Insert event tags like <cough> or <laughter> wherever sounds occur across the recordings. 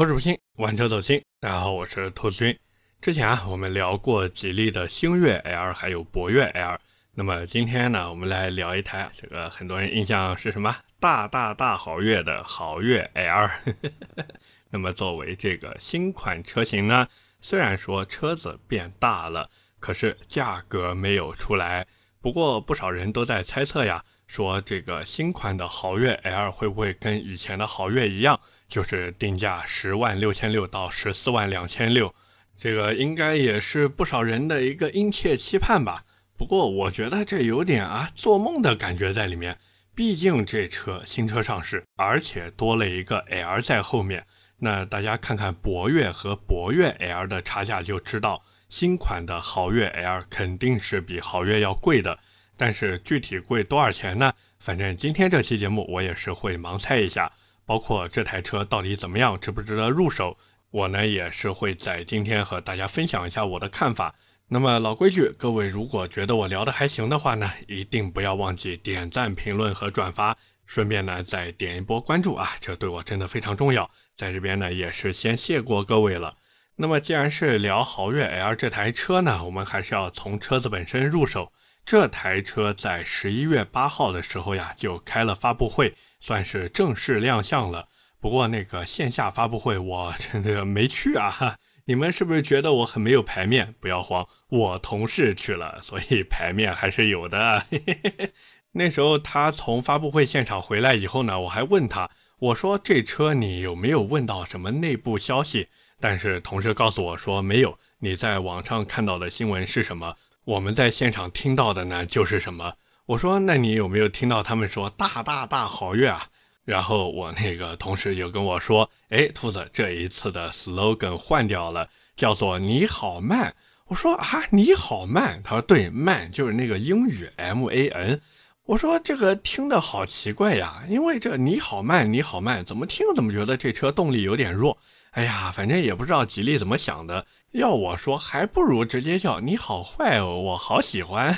口齿不清，玩车走心。大家好，我是兔子君。之前啊，我们聊过吉利的星越 L，还有博越 L。那么今天呢，我们来聊一台这个很多人印象是什么？大大大豪越的豪越 L。<laughs> 那么作为这个新款车型呢，虽然说车子变大了，可是价格没有出来。不过不少人都在猜测呀。说这个新款的豪越 L 会不会跟以前的豪越一样，就是定价十万六千六到十四万两千六？这个应该也是不少人的一个殷切期盼吧。不过我觉得这有点啊做梦的感觉在里面。毕竟这车新车上市，而且多了一个 L 在后面。那大家看看博越和博越 L 的差价就知道，新款的豪越 L 肯定是比豪越要贵的。但是具体贵多少钱呢？反正今天这期节目我也是会盲猜一下，包括这台车到底怎么样，值不值得入手，我呢也是会在今天和大家分享一下我的看法。那么老规矩，各位如果觉得我聊的还行的话呢，一定不要忘记点赞、评论和转发，顺便呢再点一波关注啊，这对我真的非常重要。在这边呢也是先谢过各位了。那么既然是聊豪越 L 这台车呢，我们还是要从车子本身入手。这台车在十一月八号的时候呀，就开了发布会，算是正式亮相了。不过那个线下发布会我真的没去啊！<laughs> 你们是不是觉得我很没有排面？不要慌，我同事去了，所以排面还是有的。<laughs> 那时候他从发布会现场回来以后呢，我还问他，我说这车你有没有问到什么内部消息？但是同事告诉我说没有。你在网上看到的新闻是什么？我们在现场听到的呢，就是什么？我说，那你有没有听到他们说“大大大好运啊”？然后我那个同事就跟我说：“哎，兔子，这一次的 slogan 换掉了，叫做‘你好慢’。”我说：“啊，你好慢。”他说：“对，慢就是那个英语 M A N。”我说：“这个听的好奇怪呀，因为这‘你好慢，你好慢’，怎么听怎么觉得这车动力有点弱。”哎呀，反正也不知道吉利怎么想的。要我说，还不如直接叫你好坏哦，我好喜欢。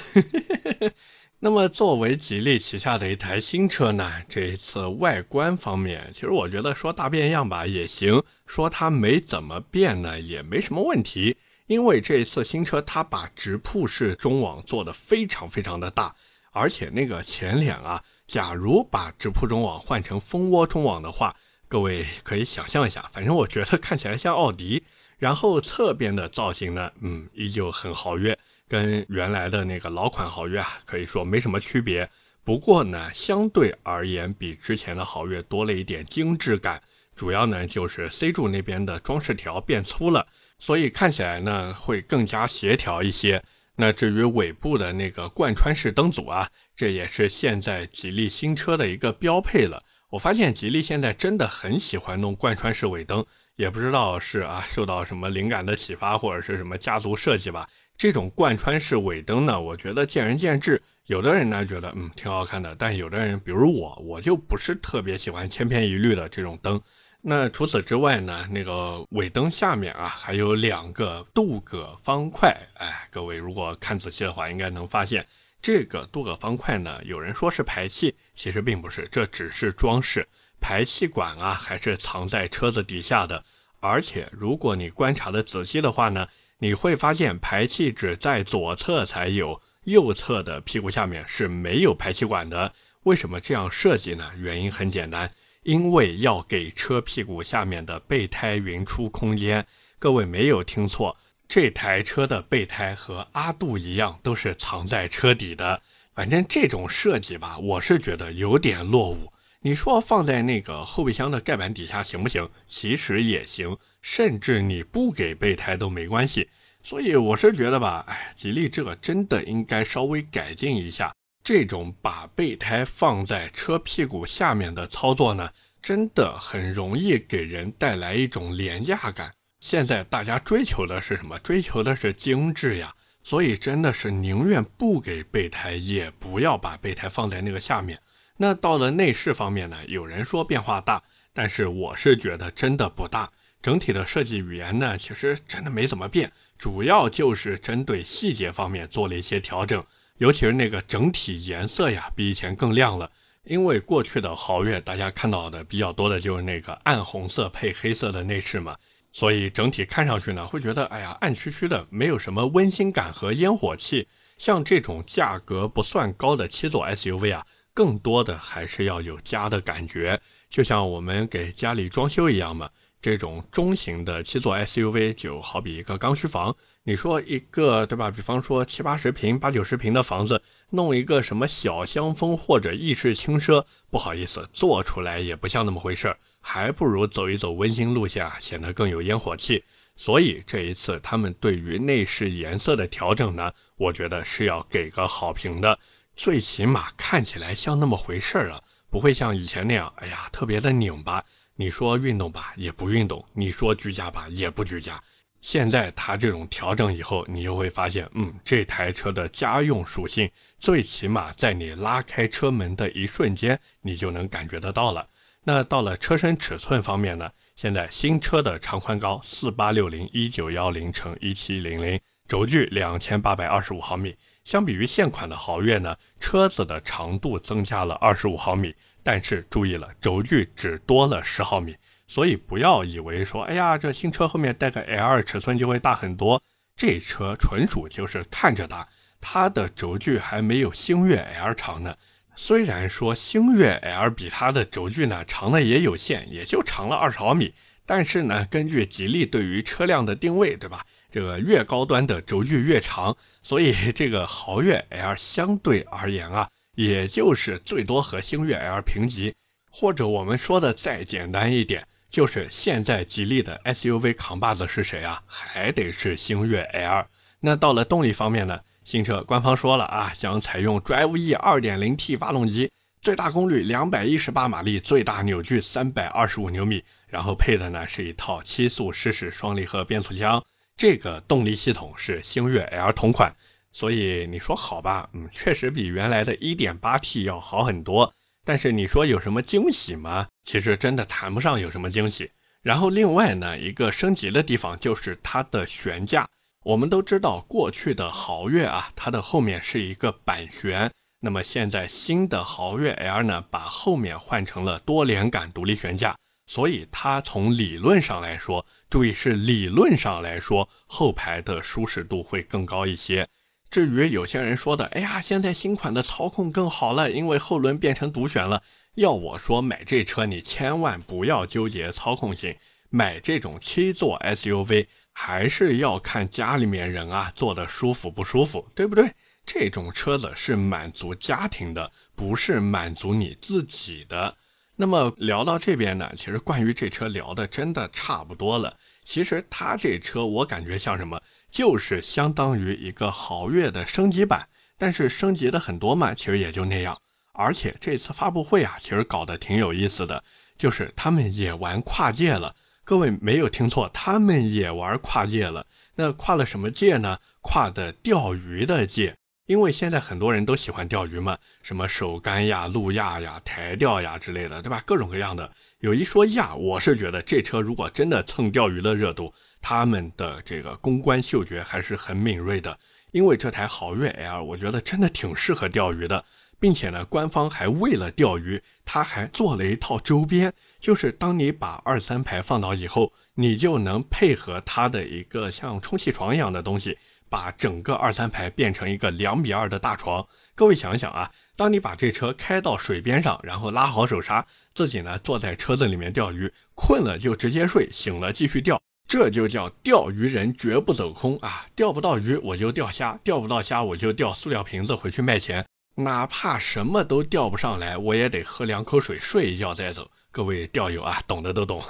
<laughs> 那么，作为吉利旗下的一台新车呢，这一次外观方面，其实我觉得说大变样吧也行，说它没怎么变呢也没什么问题。因为这一次新车它把直瀑式中网做的非常非常的大，而且那个前脸啊，假如把直瀑中网换成蜂窝中网的话。各位可以想象一下，反正我觉得看起来像奥迪，然后侧边的造型呢，嗯，依旧很豪越，跟原来的那个老款豪越啊，可以说没什么区别。不过呢，相对而言，比之前的豪越多了一点精致感，主要呢就是 C 柱那边的装饰条变粗了，所以看起来呢会更加协调一些。那至于尾部的那个贯穿式灯组啊，这也是现在吉利新车的一个标配了。我发现吉利现在真的很喜欢弄贯穿式尾灯，也不知道是啊受到什么灵感的启发，或者是什么家族设计吧。这种贯穿式尾灯呢，我觉得见仁见智。有的人呢觉得嗯挺好看的，但有的人，比如我，我就不是特别喜欢千篇一律的这种灯。那除此之外呢，那个尾灯下面啊还有两个镀铬方块，哎，各位如果看仔细的话，应该能发现。这个镀铬方块呢，有人说是排气，其实并不是，这只是装饰。排气管啊，还是藏在车子底下的。而且，如果你观察的仔细的话呢，你会发现排气只在左侧才有，右侧的屁股下面是没有排气管的。为什么这样设计呢？原因很简单，因为要给车屁股下面的备胎匀出空间。各位没有听错。这台车的备胎和阿杜一样，都是藏在车底的。反正这种设计吧，我是觉得有点落伍。你说放在那个后备箱的盖板底下行不行？其实也行，甚至你不给备胎都没关系。所以我是觉得吧，哎，吉利这个真的应该稍微改进一下。这种把备胎放在车屁股下面的操作呢，真的很容易给人带来一种廉价感。现在大家追求的是什么？追求的是精致呀，所以真的是宁愿不给备胎，也不要把备胎放在那个下面。那到了内饰方面呢？有人说变化大，但是我是觉得真的不大。整体的设计语言呢，其实真的没怎么变，主要就是针对细节方面做了一些调整，尤其是那个整体颜色呀，比以前更亮了。因为过去的豪越大家看到的比较多的就是那个暗红色配黑色的内饰嘛，所以整体看上去呢，会觉得哎呀暗黢黢的，没有什么温馨感和烟火气。像这种价格不算高的七座 SUV 啊，更多的还是要有家的感觉，就像我们给家里装修一样嘛。这种中型的七座 SUV 就好比一个刚需房，你说一个对吧？比方说七八十平、八九十平的房子，弄一个什么小香风或者意式轻奢，不好意思，做出来也不像那么回事儿，还不如走一走温馨路线，显得更有烟火气。所以这一次他们对于内饰颜色的调整呢，我觉得是要给个好评的，最起码看起来像那么回事儿了，不会像以前那样，哎呀，特别的拧巴。你说运动吧，也不运动；你说居家吧，也不居家。现在它这种调整以后，你就会发现，嗯，这台车的家用属性，最起码在你拉开车门的一瞬间，你就能感觉得到了。那到了车身尺寸方面呢？现在新车的长宽高四八六零一九幺零乘一七零零，轴距两千八百二十五毫米。相比于现款的豪越呢，车子的长度增加了二十五毫米。但是注意了，轴距只多了十毫米，所以不要以为说，哎呀，这新车后面带个 L 尺寸就会大很多。这车纯属就是看着大，它的轴距还没有星越 L 长呢。虽然说星越 L 比它的轴距呢长的也有限，也就长了二十毫米，但是呢，根据吉利对于车辆的定位，对吧？这个越高端的轴距越长，所以 <laughs> 这个豪越 L 相对而言啊。也就是最多和星越 L 平级，或者我们说的再简单一点，就是现在吉利的 SUV 扛把子是谁啊？还得是星越 L。那到了动力方面呢？新车官方说了啊，将采用 Drive E 2.0T 发动机，最大功率218马力，最大扭矩325牛米，然后配的呢是一套七速湿式双离合变速箱，这个动力系统是星越 L 同款。所以你说好吧，嗯，确实比原来的 1.8T 要好很多。但是你说有什么惊喜吗？其实真的谈不上有什么惊喜。然后另外呢，一个升级的地方就是它的悬架。我们都知道，过去的豪越啊，它的后面是一个板悬。那么现在新的豪越 L 呢，把后面换成了多连杆独立悬架。所以它从理论上来说，注意是理论上来说，后排的舒适度会更高一些。至于有些人说的，哎呀，现在新款的操控更好了，因为后轮变成独悬了。要我说，买这车你千万不要纠结操控性，买这种七座 SUV 还是要看家里面人啊坐的舒服不舒服，对不对？这种车子是满足家庭的，不是满足你自己的。那么聊到这边呢，其实关于这车聊的真的差不多了。其实它这车我感觉像什么？就是相当于一个豪越的升级版，但是升级的很多嘛，其实也就那样。而且这次发布会啊，其实搞得挺有意思的，就是他们也玩跨界了。各位没有听错，他们也玩跨界了。那跨了什么界呢？跨的钓鱼的界。因为现在很多人都喜欢钓鱼嘛，什么手竿呀、路亚呀、台钓呀之类的，对吧？各种各样的。有一说一啊，我是觉得这车如果真的蹭钓鱼的热度。他们的这个公关嗅觉还是很敏锐的，因为这台豪越 L，我觉得真的挺适合钓鱼的，并且呢，官方还为了钓鱼，他还做了一套周边，就是当你把二三排放倒以后，你就能配合它的一个像充气床一样的东西，把整个二三排变成一个两米二的大床。各位想想啊，当你把这车开到水边上，然后拉好手刹，自己呢坐在车子里面钓鱼，困了就直接睡，醒了继续钓。这就叫钓鱼人绝不走空啊！钓不到鱼我就钓虾，钓不到虾我就钓塑料瓶子回去卖钱，哪怕什么都钓不上来，我也得喝两口水，睡一觉再走。各位钓友啊，懂的都懂。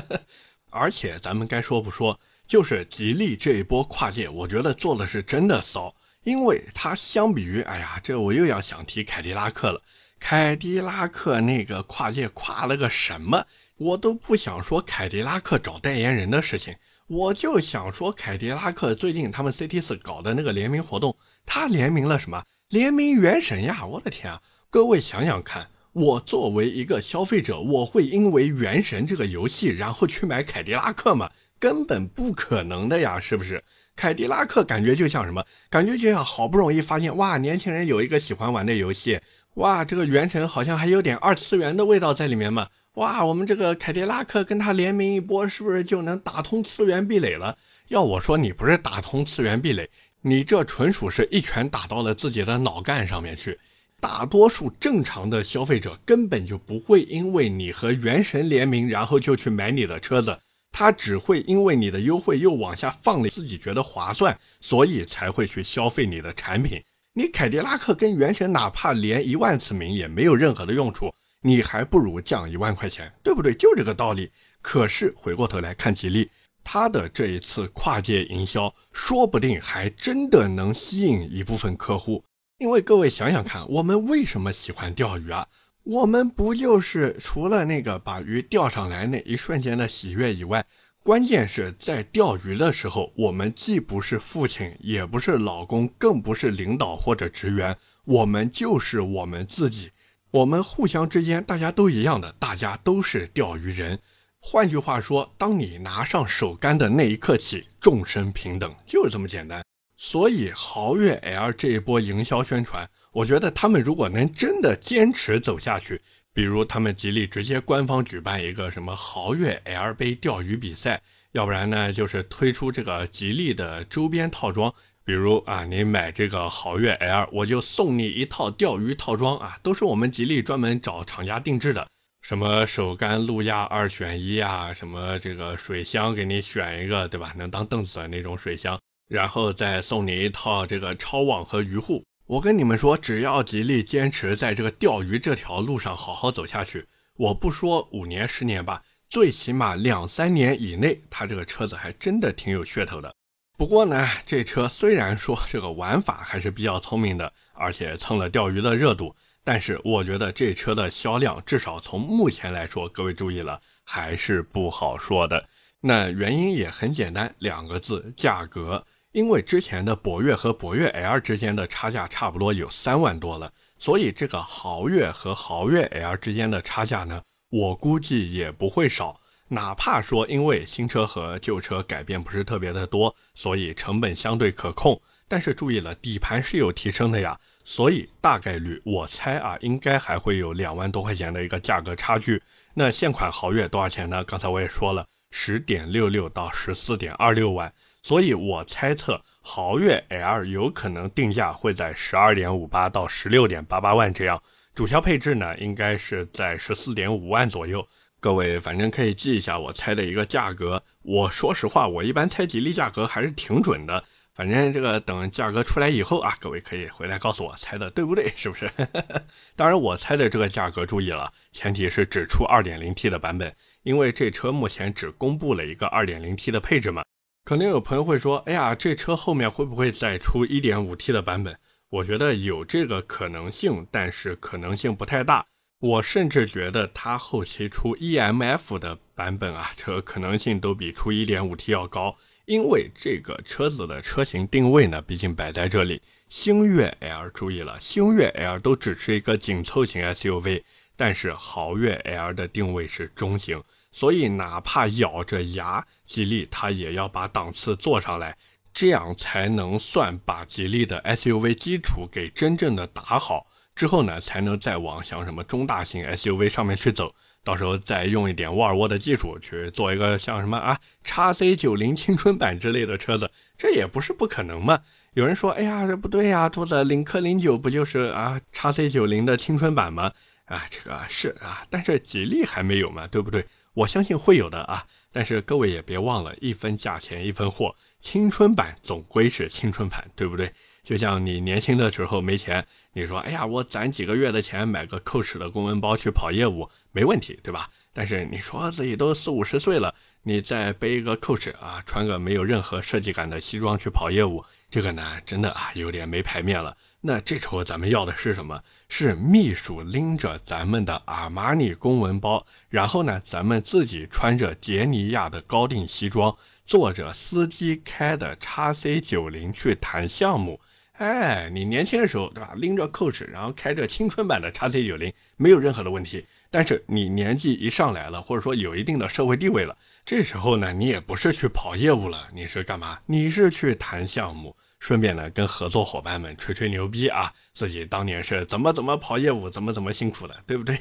<laughs> 而且咱们该说不说，就是吉利这一波跨界，我觉得做的是真的骚，因为它相比于，哎呀，这我又要想提凯迪拉克了。凯迪拉克那个跨界跨了个什么？我都不想说凯迪拉克找代言人的事情，我就想说凯迪拉克最近他们 CT 四搞的那个联名活动，他联名了什么？联名原神呀！我的天啊！各位想想看，我作为一个消费者，我会因为原神这个游戏然后去买凯迪拉克吗？根本不可能的呀，是不是？凯迪拉克感觉就像什么？感觉就像好不容易发现哇，年轻人有一个喜欢玩的游戏。哇，这个原神好像还有点二次元的味道在里面嘛。哇，我们这个凯迪拉克跟他联名一波，是不是就能打通次元壁垒了？要我说，你不是打通次元壁垒，你这纯属是一拳打到了自己的脑干上面去。大多数正常的消费者根本就不会因为你和原神联名，然后就去买你的车子，他只会因为你的优惠又往下放了，自己觉得划算，所以才会去消费你的产品。你凯迪拉克跟原神哪怕连一万次名也没有任何的用处，你还不如降一万块钱，对不对？就这个道理。可是回过头来看吉利，他的这一次跨界营销，说不定还真的能吸引一部分客户。因为各位想想看，我们为什么喜欢钓鱼啊？我们不就是除了那个把鱼钓上来那一瞬间的喜悦以外，关键是在钓鱼的时候，我们既不是父亲，也不是老公，更不是领导或者职员，我们就是我们自己。我们互相之间大家都一样的，大家都是钓鱼人。换句话说，当你拿上手竿的那一刻起，众生平等，就是这么简单。所以豪越 L 这一波营销宣传，我觉得他们如果能真的坚持走下去，比如他们吉利直接官方举办一个什么豪越 L 杯钓鱼比赛，要不然呢就是推出这个吉利的周边套装，比如啊你买这个豪越 L，我就送你一套钓鱼套装啊，都是我们吉利专门找厂家定制的，什么手竿、路亚二选一啊，什么这个水箱给你选一个，对吧？能当凳子的那种水箱。然后再送你一套这个超网和鱼护。我跟你们说，只要吉利坚持在这个钓鱼这条路上好好走下去，我不说五年十年吧，最起码两三年以内，它这个车子还真的挺有噱头的。不过呢，这车虽然说这个玩法还是比较聪明的，而且蹭了钓鱼的热度，但是我觉得这车的销量至少从目前来说，各位注意了，还是不好说的。那原因也很简单，两个字：价格。因为之前的博越和博越 L 之间的差价差不多有三万多了，所以这个豪越和豪越 L 之间的差价呢，我估计也不会少。哪怕说因为新车和旧车改变不是特别的多，所以成本相对可控，但是注意了，底盘是有提升的呀，所以大概率我猜啊，应该还会有两万多块钱的一个价格差距。那现款豪越多少钱呢？刚才我也说了，十点六六到十四点二六万。所以我猜测豪越 L 有可能定价会在十二点五八到十六点八八万这样，主销配置呢应该是在十四点五万左右。各位反正可以记一下我猜的一个价格。我说实话，我一般猜吉利价格还是挺准的。反正这个等价格出来以后啊，各位可以回来告诉我猜的对不对，是不是？<laughs> 当然我猜的这个价格注意了，前提是只出二点零 T 的版本，因为这车目前只公布了一个二点零 T 的配置嘛。可能有朋友会说：“哎呀，这车后面会不会再出 1.5T 的版本？”我觉得有这个可能性，但是可能性不太大。我甚至觉得它后期出 EMF 的版本啊，这个可能性都比出 1.5T 要高。因为这个车子的车型定位呢，毕竟摆在这里，星越 L 注意了，星越 L 都只是一个紧凑型 SUV，但是豪越 L 的定位是中型。所以，哪怕咬着牙，吉利它也要把档次做上来，这样才能算把吉利的 SUV 基础给真正的打好。之后呢，才能再往像什么中大型 SUV 上面去走。到时候再用一点沃尔沃的技术去做一个像什么啊叉 C 九零青春版之类的车子，这也不是不可能嘛。有人说，哎呀，这不对呀，兔子，领克零九不就是啊叉 C 九零的青春版吗？啊，这个是啊，但是吉利还没有嘛，对不对？我相信会有的啊，但是各位也别忘了，一分价钱一分货，青春版总归是青春版，对不对？就像你年轻的时候没钱，你说，哎呀，我攒几个月的钱买个 Coach 的公文包去跑业务，没问题，对吧？但是你说自己都四五十岁了，你再背一个 Coach 啊，穿个没有任何设计感的西装去跑业务，这个呢，真的啊，有点没排面了。那这时候咱们要的是什么？是秘书拎着咱们的阿玛尼公文包，然后呢，咱们自己穿着杰尼亚的高定西装，坐着司机开的叉 C 九零去谈项目。哎，你年轻的时候对吧？拎着 Coach，然后开着青春版的叉 C 九零，没有任何的问题。但是你年纪一上来了，或者说有一定的社会地位了，这时候呢，你也不是去跑业务了，你是干嘛？你是去谈项目。顺便呢跟合作伙伴们吹吹牛逼啊，自己当年是怎么怎么跑业务，怎么怎么辛苦的，对不对？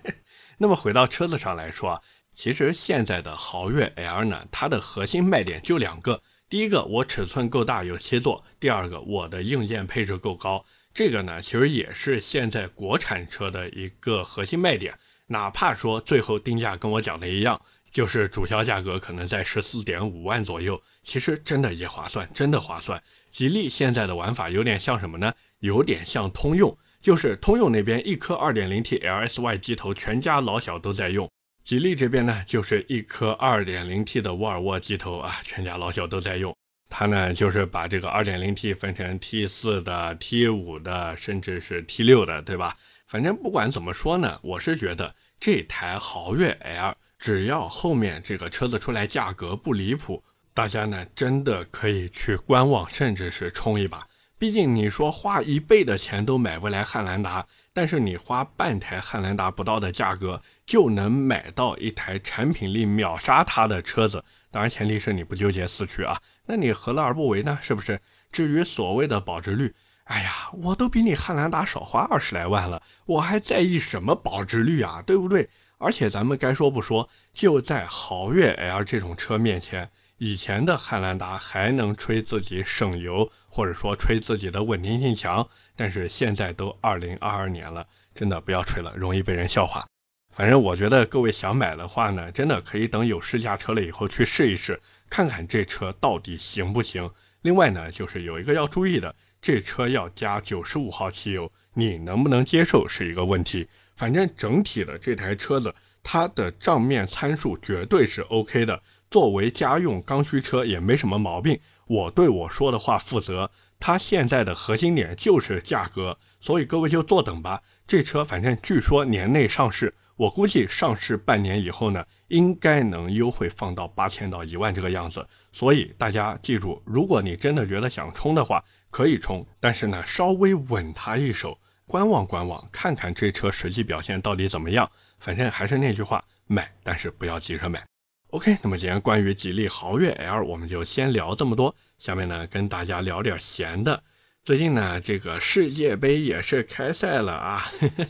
<laughs> 那么回到车子上来说，其实现在的豪越 L 呢，它的核心卖点就两个，第一个我尺寸够大有七座，第二个我的硬件配置够高，这个呢其实也是现在国产车的一个核心卖点，哪怕说最后定价跟我讲的一样。就是主销价格可能在十四点五万左右，其实真的也划算，真的划算。吉利现在的玩法有点像什么呢？有点像通用，就是通用那边一颗二点零 T LSY 机头，全家老小都在用；吉利这边呢，就是一颗二点零 T 的沃尔沃机头啊，全家老小都在用。它呢，就是把这个二点零 T 分成 T 四的、T 五的，甚至是 T 六的，对吧？反正不管怎么说呢，我是觉得这台豪越 L。只要后面这个车子出来价格不离谱，大家呢真的可以去观望，甚至是冲一把。毕竟你说花一倍的钱都买不来汉兰达，但是你花半台汉兰达不到的价格就能买到一台产品力秒杀它的车子。当然前提是你不纠结四驱啊，那你何乐而不为呢？是不是？至于所谓的保值率，哎呀，我都比你汉兰达少花二十来万了，我还在意什么保值率啊？对不对？而且咱们该说不说，就在豪越 L 这种车面前，以前的汉兰达还能吹自己省油，或者说吹自己的稳定性强，但是现在都二零二二年了，真的不要吹了，容易被人笑话。反正我觉得各位想买的话呢，真的可以等有试驾车了以后去试一试，看看这车到底行不行。另外呢，就是有一个要注意的，这车要加九十五号汽油，你能不能接受是一个问题。反正整体的这台车子，它的账面参数绝对是 OK 的。作为家用刚需车也没什么毛病。我对我说的话负责。它现在的核心点就是价格，所以各位就坐等吧。这车反正据说年内上市，我估计上市半年以后呢，应该能优惠放到八千到一万这个样子。所以大家记住，如果你真的觉得想冲的话，可以冲，但是呢，稍微稳它一手。观望观望，看看这车实际表现到底怎么样。反正还是那句话，买，但是不要急着买。OK，那么今天关于吉利豪越 L，我们就先聊这么多。下面呢，跟大家聊点闲的。最近呢，这个世界杯也是开赛了啊。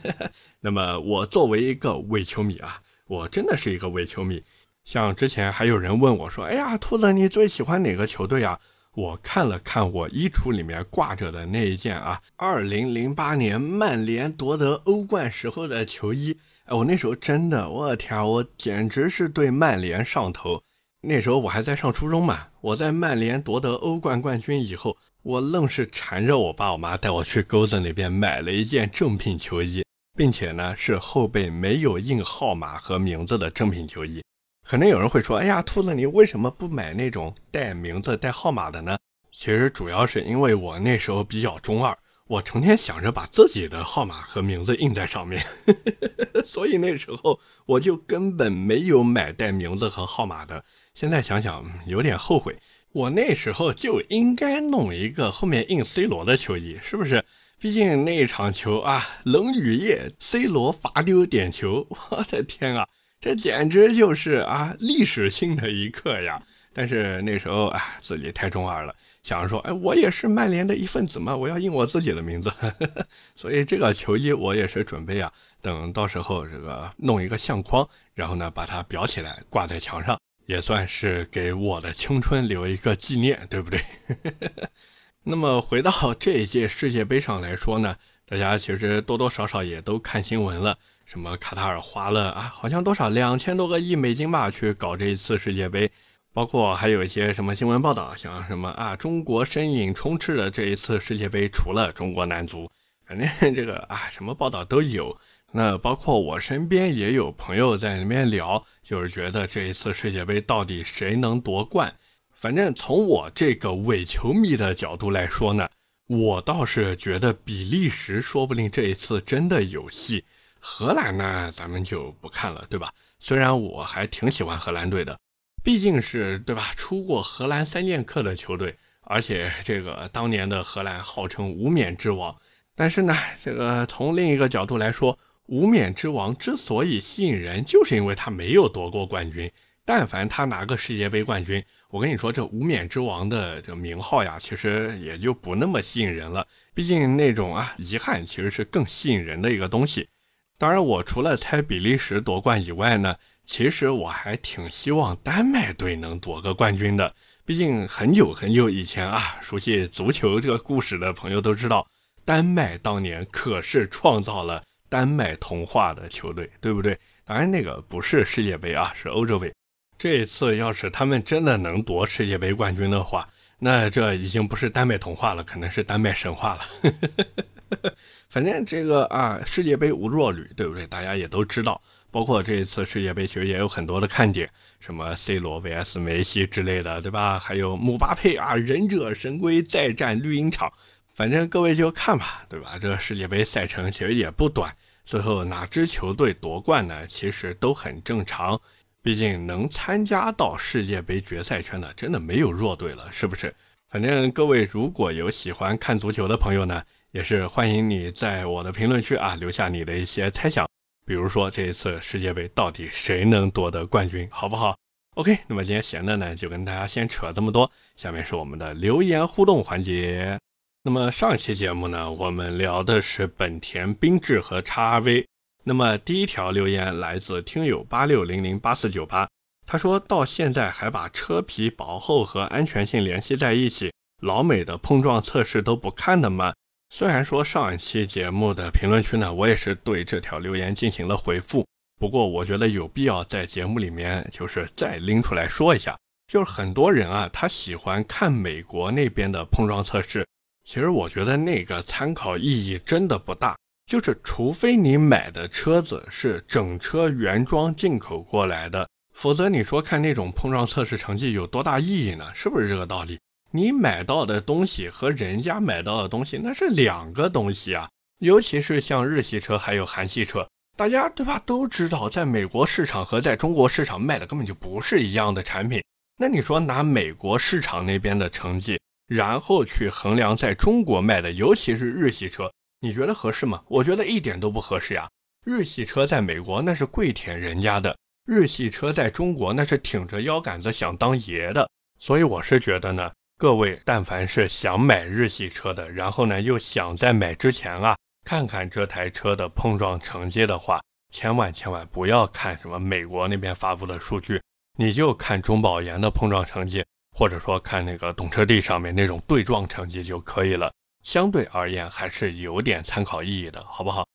<laughs> 那么我作为一个伪球迷啊，我真的是一个伪球迷。像之前还有人问我说：“哎呀，兔子，你最喜欢哪个球队啊？”我看了看我衣橱里面挂着的那一件啊，二零零八年曼联夺得欧冠时候的球衣。哎，我那时候真的，我天，我简直是对曼联上头。那时候我还在上初中嘛，我在曼联夺得欧冠冠军以后，我愣是缠着我爸我妈带我去钩子那边买了一件正品球衣，并且呢是后背没有印号码和名字的正品球衣。可能有人会说：“哎呀，兔子，你为什么不买那种带名字、带号码的呢？”其实主要是因为我那时候比较中二，我成天想着把自己的号码和名字印在上面，<laughs> 所以那时候我就根本没有买带名字和号码的。现在想想有点后悔，我那时候就应该弄一个后面印 C 罗的球衣，是不是？毕竟那场球啊，冷雨夜，C 罗罚丢点球，<laughs> 我的天啊！这简直就是啊历史性的一刻呀！但是那时候啊自己太中二了，想着说，哎，我也是曼联的一份子嘛，我要印我自己的名字。<laughs> 所以这个球衣我也是准备啊，等到时候这个弄一个相框，然后呢把它裱起来挂在墙上，也算是给我的青春留一个纪念，对不对？<laughs> 那么回到这一届世界杯上来说呢，大家其实多多少少也都看新闻了。什么卡塔尔花了啊，好像多少两千多个亿美金吧，去搞这一次世界杯，包括还有一些什么新闻报道，像什么啊，中国身影充斥的这一次世界杯，除了中国男足，反正这个啊，什么报道都有。那包括我身边也有朋友在里面聊，就是觉得这一次世界杯到底谁能夺冠？反正从我这个伪球迷的角度来说呢，我倒是觉得比利时说不定这一次真的有戏。荷兰呢，咱们就不看了，对吧？虽然我还挺喜欢荷兰队的，毕竟是对吧？出过荷兰三剑客的球队，而且这个当年的荷兰号称无冕之王。但是呢，这个从另一个角度来说，无冕之王之所以吸引人，就是因为他没有夺过冠军。但凡他拿个世界杯冠军，我跟你说，这无冕之王的这名号呀，其实也就不那么吸引人了。毕竟那种啊遗憾，其实是更吸引人的一个东西。当然，我除了猜比利时夺冠以外呢，其实我还挺希望丹麦队能夺个冠军的。毕竟很久很久以前啊，熟悉足球这个故事的朋友都知道，丹麦当年可是创造了丹麦童话的球队，对不对？当然那个不是世界杯啊，是欧洲杯。这一次要是他们真的能夺世界杯冠军的话，那这已经不是丹麦童话了，可能是丹麦神话了。<laughs> <laughs> 反正这个啊，世界杯无弱旅，对不对？大家也都知道。包括这一次世界杯，其实也有很多的看点，什么 C 罗 vs 梅西之类的，对吧？还有姆巴佩啊，忍者神龟再战绿茵场，反正各位就看吧，对吧？这世界杯赛程其实也不短，最后哪支球队夺冠呢？其实都很正常，毕竟能参加到世界杯决赛圈的，真的没有弱队了，是不是？反正各位如果有喜欢看足球的朋友呢，也是欢迎你在我的评论区啊留下你的一些猜想。比如说这一次世界杯到底谁能夺得冠军，好不好？OK，那么今天闲的呢就跟大家先扯这么多，下面是我们的留言互动环节。那么上一期节目呢，我们聊的是本田缤智和叉 V。那么第一条留言来自听友八六零零八四九八，他说到现在还把车皮薄厚和安全性联系在一起，老美的碰撞测试都不看的吗？虽然说上一期节目的评论区呢，我也是对这条留言进行了回复，不过我觉得有必要在节目里面就是再拎出来说一下，就是很多人啊，他喜欢看美国那边的碰撞测试，其实我觉得那个参考意义真的不大，就是除非你买的车子是整车原装进口过来的，否则你说看那种碰撞测试成绩有多大意义呢？是不是这个道理？你买到的东西和人家买到的东西那是两个东西啊，尤其是像日系车还有韩系车，大家对吧都知道，在美国市场和在中国市场卖的根本就不是一样的产品。那你说拿美国市场那边的成绩，然后去衡量在中国卖的，尤其是日系车，你觉得合适吗？我觉得一点都不合适呀。日系车在美国那是跪舔人家的，日系车在中国那是挺着腰杆子想当爷的。所以我是觉得呢。各位，但凡是想买日系车的，然后呢又想在买之前啊看看这台车的碰撞成绩的话，千万千万不要看什么美国那边发布的数据，你就看中保研的碰撞成绩，或者说看那个懂车帝上面那种对撞成绩就可以了。相对而言还是有点参考意义的，好不好？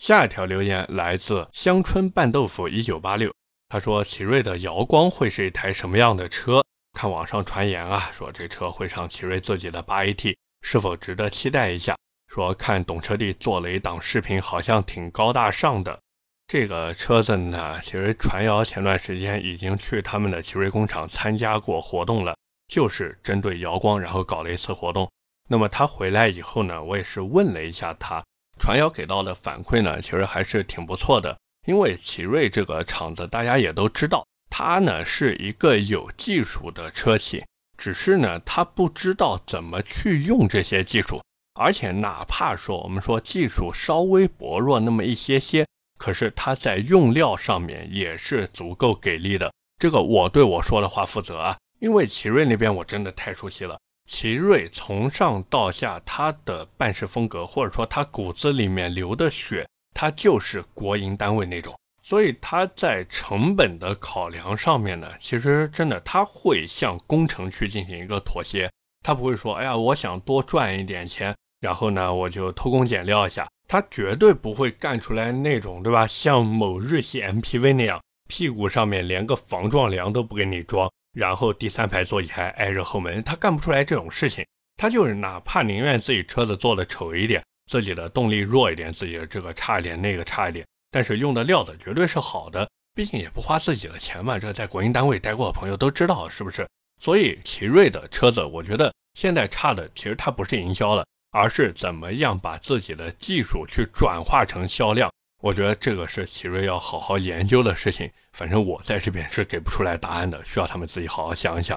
下一条留言来自香椿拌豆腐一九八六，他说奇瑞的瑶光会是一台什么样的车？看网上传言啊，说这车会上奇瑞自己的八 AT，是否值得期待一下？说看懂车帝做了一档视频，好像挺高大上的。这个车子呢，其实传谣前段时间已经去他们的奇瑞工厂参加过活动了，就是针对瑶光，然后搞了一次活动。那么他回来以后呢，我也是问了一下他，传谣给到的反馈呢，其实还是挺不错的。因为奇瑞这个厂子，大家也都知道。它呢是一个有技术的车企，只是呢它不知道怎么去用这些技术，而且哪怕说我们说技术稍微薄弱那么一些些，可是它在用料上面也是足够给力的。这个我对我说的话负责啊，因为奇瑞那边我真的太熟悉了。奇瑞从上到下，它的办事风格或者说它骨子里面流的血，它就是国营单位那种。所以他在成本的考量上面呢，其实真的他会向工程去进行一个妥协，他不会说，哎呀，我想多赚一点钱，然后呢我就偷工减料一下，他绝对不会干出来那种，对吧？像某日系 MPV 那样，屁股上面连个防撞梁都不给你装，然后第三排座椅还挨着后门，他干不出来这种事情，他就是哪怕宁愿自己车子做的丑一点，自己的动力弱一点，自己的这个差一点，那个差一点。但是用的料子绝对是好的，毕竟也不花自己的钱嘛。这在国营单位待过的朋友都知道，是不是？所以奇瑞的车子，我觉得现在差的其实它不是营销了，而是怎么样把自己的技术去转化成销量。我觉得这个是奇瑞要好好研究的事情。反正我在这边是给不出来答案的，需要他们自己好好想一想。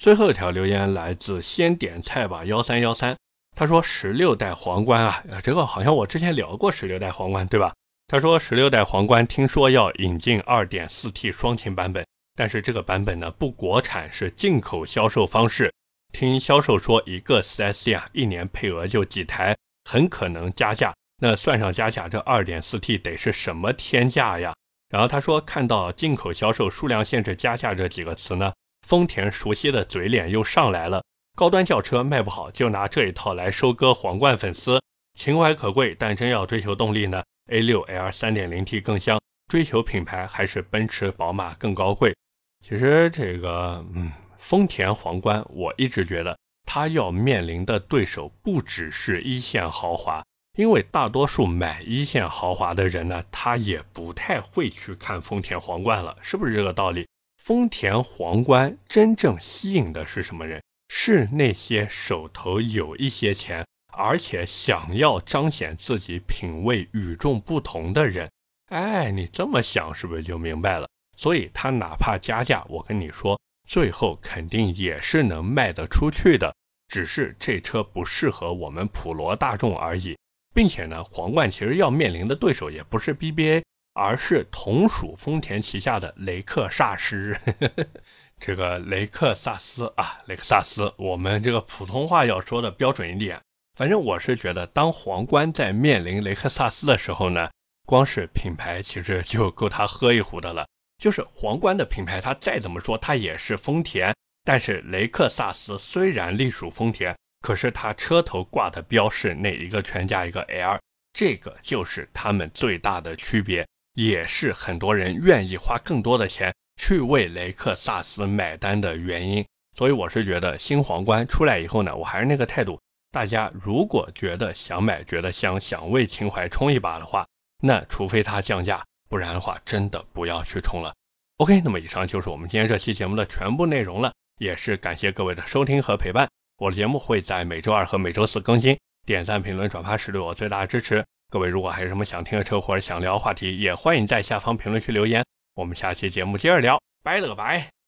最后一条留言来自先点菜吧幺三幺三，他说十六代皇冠啊，这个好像我之前聊过十六代皇冠，对吧？他说：“十六代皇冠听说要引进 2.4T 双擎版本，但是这个版本呢不国产，是进口销售方式。听销售说，一个 4S 店啊，一年配额就几台，很可能加价。那算上加价，这 2.4T 得是什么天价呀？然后他说，看到进口销售数量限制加价这几个词呢，丰田熟悉的嘴脸又上来了。高端轿车卖不好，就拿这一套来收割皇冠粉丝。情怀可贵，但真要追求动力呢？A6L 3.0T 更香。追求品牌，还是奔驰、宝马更高贵？其实这个，嗯，丰田皇冠，我一直觉得它要面临的对手不只是一线豪华，因为大多数买一线豪华的人呢，他也不太会去看丰田皇冠了，是不是这个道理？丰田皇冠真正吸引的是什么人？是那些手头有一些钱，而且想要彰显自己品味与众不同的人。哎，你这么想是不是就明白了？所以他哪怕加价，我跟你说，最后肯定也是能卖得出去的，只是这车不适合我们普罗大众而已。并且呢，皇冠其实要面临的对手也不是 BBA，而是同属丰田旗下的雷克萨斯。<laughs> 这个雷克萨斯啊，雷克萨斯，我们这个普通话要说的标准一点。反正我是觉得，当皇冠在面临雷克萨斯的时候呢。光是品牌其实就够他喝一壶的了。就是皇冠的品牌，它再怎么说，它也是丰田。但是雷克萨斯虽然隶属丰田，可是它车头挂的标是那一个全家一个 L，这个就是他们最大的区别，也是很多人愿意花更多的钱去为雷克萨斯买单的原因。所以我是觉得新皇冠出来以后呢，我还是那个态度，大家如果觉得想买，觉得香，想为情怀冲一把的话。那除非它降价，不然的话，真的不要去冲了。OK，那么以上就是我们今天这期节目的全部内容了，也是感谢各位的收听和陪伴。我的节目会在每周二和每周四更新，点赞、评论、转发是对我最大的支持。各位如果还有什么想听的车或者想聊话题，也欢迎在下方评论区留言。我们下期节目接着聊，拜了个拜。